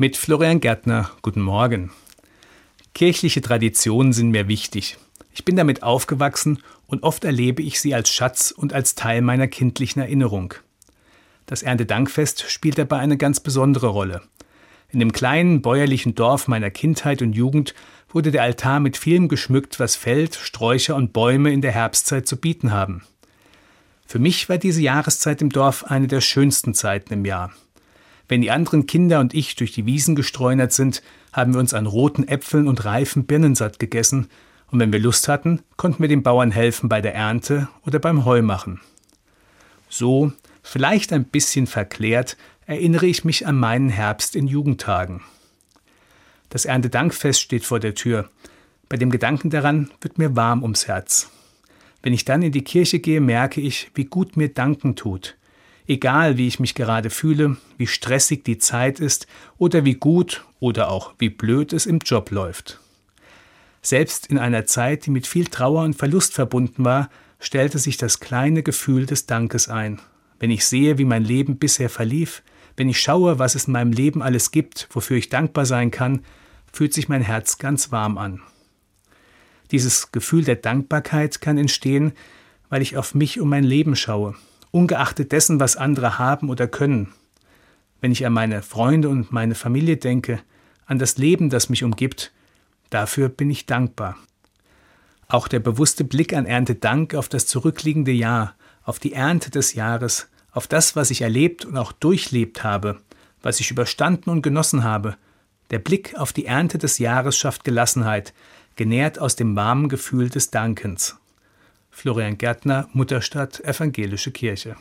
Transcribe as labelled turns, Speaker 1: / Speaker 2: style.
Speaker 1: Mit Florian Gärtner, guten Morgen. Kirchliche Traditionen sind mir wichtig. Ich bin damit aufgewachsen und oft erlebe ich sie als Schatz und als Teil meiner kindlichen Erinnerung. Das Erntedankfest spielt dabei eine ganz besondere Rolle. In dem kleinen bäuerlichen Dorf meiner Kindheit und Jugend wurde der Altar mit vielem geschmückt, was Feld, Sträucher und Bäume in der Herbstzeit zu bieten haben. Für mich war diese Jahreszeit im Dorf eine der schönsten Zeiten im Jahr. Wenn die anderen Kinder und ich durch die Wiesen gestreunert sind, haben wir uns an roten Äpfeln und reifen Birnen satt gegessen, und wenn wir Lust hatten, konnten wir den Bauern helfen bei der Ernte oder beim Heumachen. So, vielleicht ein bisschen verklärt, erinnere ich mich an meinen Herbst in Jugendtagen. Das Erntedankfest steht vor der Tür. Bei dem Gedanken daran wird mir warm ums Herz. Wenn ich dann in die Kirche gehe, merke ich, wie gut mir Danken tut, Egal wie ich mich gerade fühle, wie stressig die Zeit ist oder wie gut oder auch wie blöd es im Job läuft. Selbst in einer Zeit, die mit viel Trauer und Verlust verbunden war, stellte sich das kleine Gefühl des Dankes ein. Wenn ich sehe, wie mein Leben bisher verlief, wenn ich schaue, was es in meinem Leben alles gibt, wofür ich dankbar sein kann, fühlt sich mein Herz ganz warm an. Dieses Gefühl der Dankbarkeit kann entstehen, weil ich auf mich und mein Leben schaue, ungeachtet dessen, was andere haben oder können. Wenn ich an meine Freunde und meine Familie denke, an das Leben, das mich umgibt, dafür bin ich dankbar. Auch der bewusste Blick an Erntedank auf das zurückliegende Jahr, auf die Ernte des Jahres, auf das, was ich erlebt und auch durchlebt habe, was ich überstanden und genossen habe, der Blick auf die Ernte des Jahres schafft Gelassenheit, genährt aus dem warmen Gefühl des Dankens. Florian Gärtner, Mutterstadt, Evangelische Kirche.